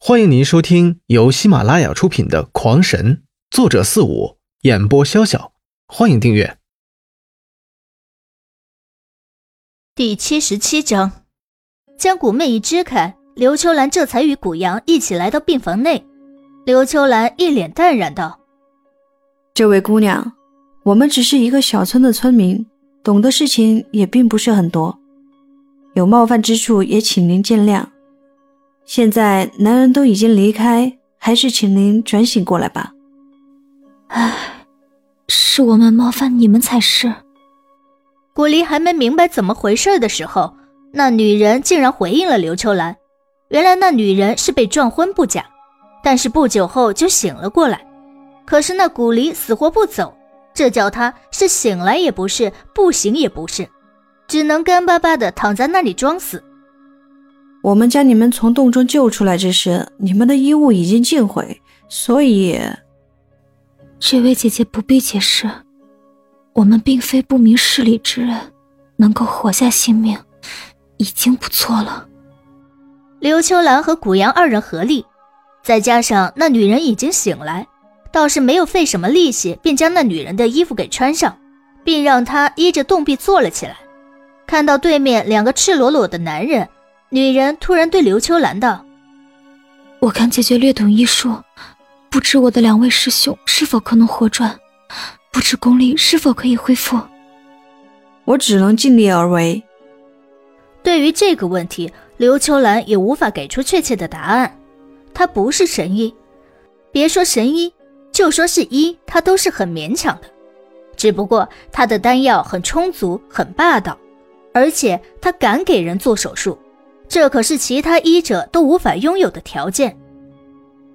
欢迎您收听由喜马拉雅出品的《狂神》，作者四五，演播潇潇。欢迎订阅。第七十七章，将古妹一支开，刘秋兰这才与古阳一起来到病房内。刘秋兰一脸淡然道：“这位姑娘，我们只是一个小村的村民，懂的事情也并不是很多，有冒犯之处也请您见谅。”现在男人都已经离开，还是请您转醒过来吧。唉，是我们冒犯你们才是。古离还没明白怎么回事的时候，那女人竟然回应了刘秋兰。原来那女人是被撞昏不假，但是不久后就醒了过来。可是那古离死活不走，这叫他是醒来也不是，不醒也不是，只能干巴巴的躺在那里装死。我们将你们从洞中救出来之时，你们的衣物已经尽毁，所以，这位姐姐不必解释。我们并非不明事理之人，能够活下性命，已经不错了。刘秋兰和古阳二人合力，再加上那女人已经醒来，倒是没有费什么力气，便将那女人的衣服给穿上，并让她依着洞壁坐了起来。看到对面两个赤裸裸的男人。女人突然对刘秋兰道：“我看姐姐略懂医术，不知我的两位师兄是否可能活转？不知功力是否可以恢复？我只能尽力而为。”对于这个问题，刘秋兰也无法给出确切的答案。她不是神医，别说神医，就说是医，她都是很勉强的。只不过她的丹药很充足，很霸道，而且她敢给人做手术。这可是其他医者都无法拥有的条件。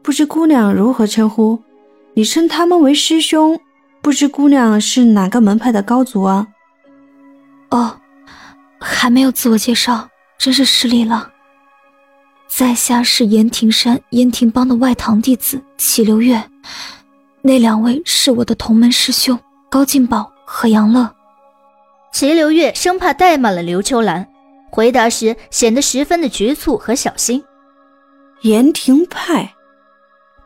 不知姑娘如何称呼？你称他们为师兄，不知姑娘是哪个门派的高足啊？哦，还没有自我介绍，真是失礼了。在下是岩庭山岩庭帮的外堂弟子齐流月，那两位是我的同门师兄高进宝和杨乐。齐流月生怕怠慢了刘秋兰。回答时显得十分的局促和小心。延廷派，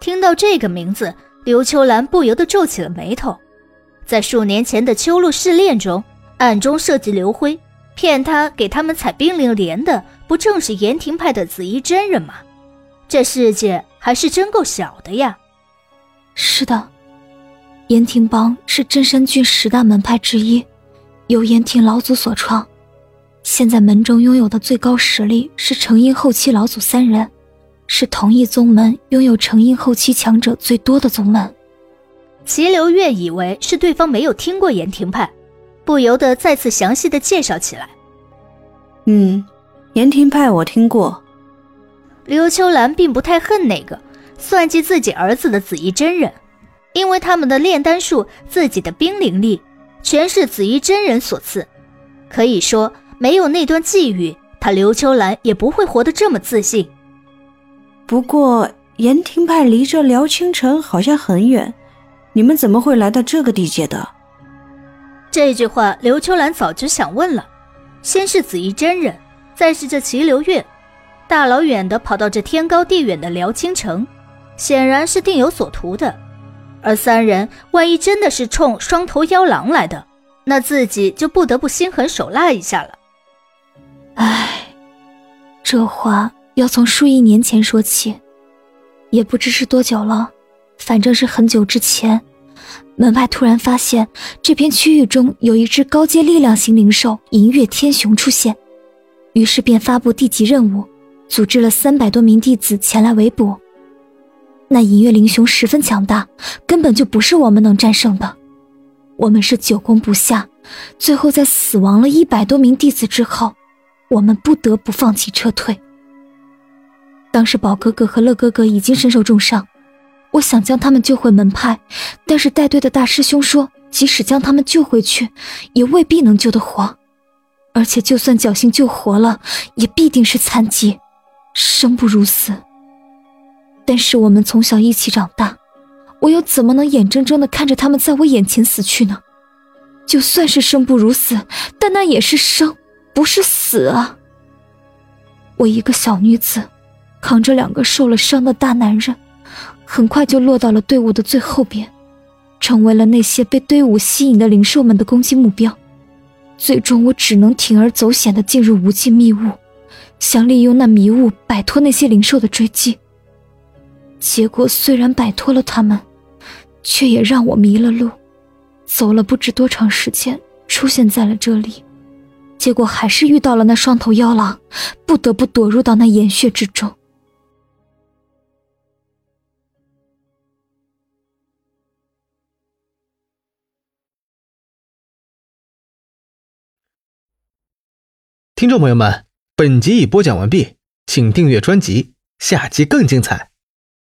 听到这个名字，刘秋兰不由得皱起了眉头。在数年前的秋露试炼中，暗中设计刘辉，骗他给他们采冰凌莲的，不正是延廷派的紫衣真人吗？这世界还是真够小的呀！是的，岩庭帮是真山郡十大门派之一，由岩庭老祖所创。现在门中拥有的最高实力是成阴后期老祖三人，是同一宗门拥有成阴后期强者最多的宗门。齐流月以为是对方没有听过岩庭派，不由得再次详细的介绍起来。嗯，岩庭派我听过。刘秋兰并不太恨那个算计自己儿子的紫衣真人，因为他们的炼丹术、自己的冰灵力，全是紫衣真人所赐，可以说。没有那段际遇，他刘秋兰也不会活得这么自信。不过，延亭派离这辽青城好像很远，你们怎么会来到这个地界的？这句话，刘秋兰早就想问了。先是紫衣真人，再是这齐流月，大老远的跑到这天高地远的辽青城，显然是定有所图的。而三人万一真的是冲双头妖狼来的，那自己就不得不心狠手辣一下了。唉，这话要从数亿年前说起，也不知是多久了，反正是很久之前，门派突然发现这片区域中有一只高阶力量型灵兽银月天雄出现，于是便发布地级任务，组织了三百多名弟子前来围捕。那银月灵雄十分强大，根本就不是我们能战胜的，我们是久攻不下，最后在死亡了一百多名弟子之后。我们不得不放弃撤退。当时宝哥哥和乐哥哥已经身受重伤，我想将他们救回门派，但是带队的大师兄说，即使将他们救回去，也未必能救得活，而且就算侥幸救活了，也必定是残疾，生不如死。但是我们从小一起长大，我又怎么能眼睁睁地看着他们在我眼前死去呢？就算是生不如死，但那也是生。不是死啊！我一个小女子，扛着两个受了伤的大男人，很快就落到了队伍的最后边，成为了那些被队伍吸引的灵兽们的攻击目标。最终，我只能铤而走险的进入无尽迷雾，想利用那迷雾摆脱那些灵兽的追击。结果虽然摆脱了他们，却也让我迷了路，走了不知多长时间，出现在了这里。结果还是遇到了那双头妖狼，不得不躲入到那岩穴之中。听众朋友们，本集已播讲完毕，请订阅专辑，下集更精彩。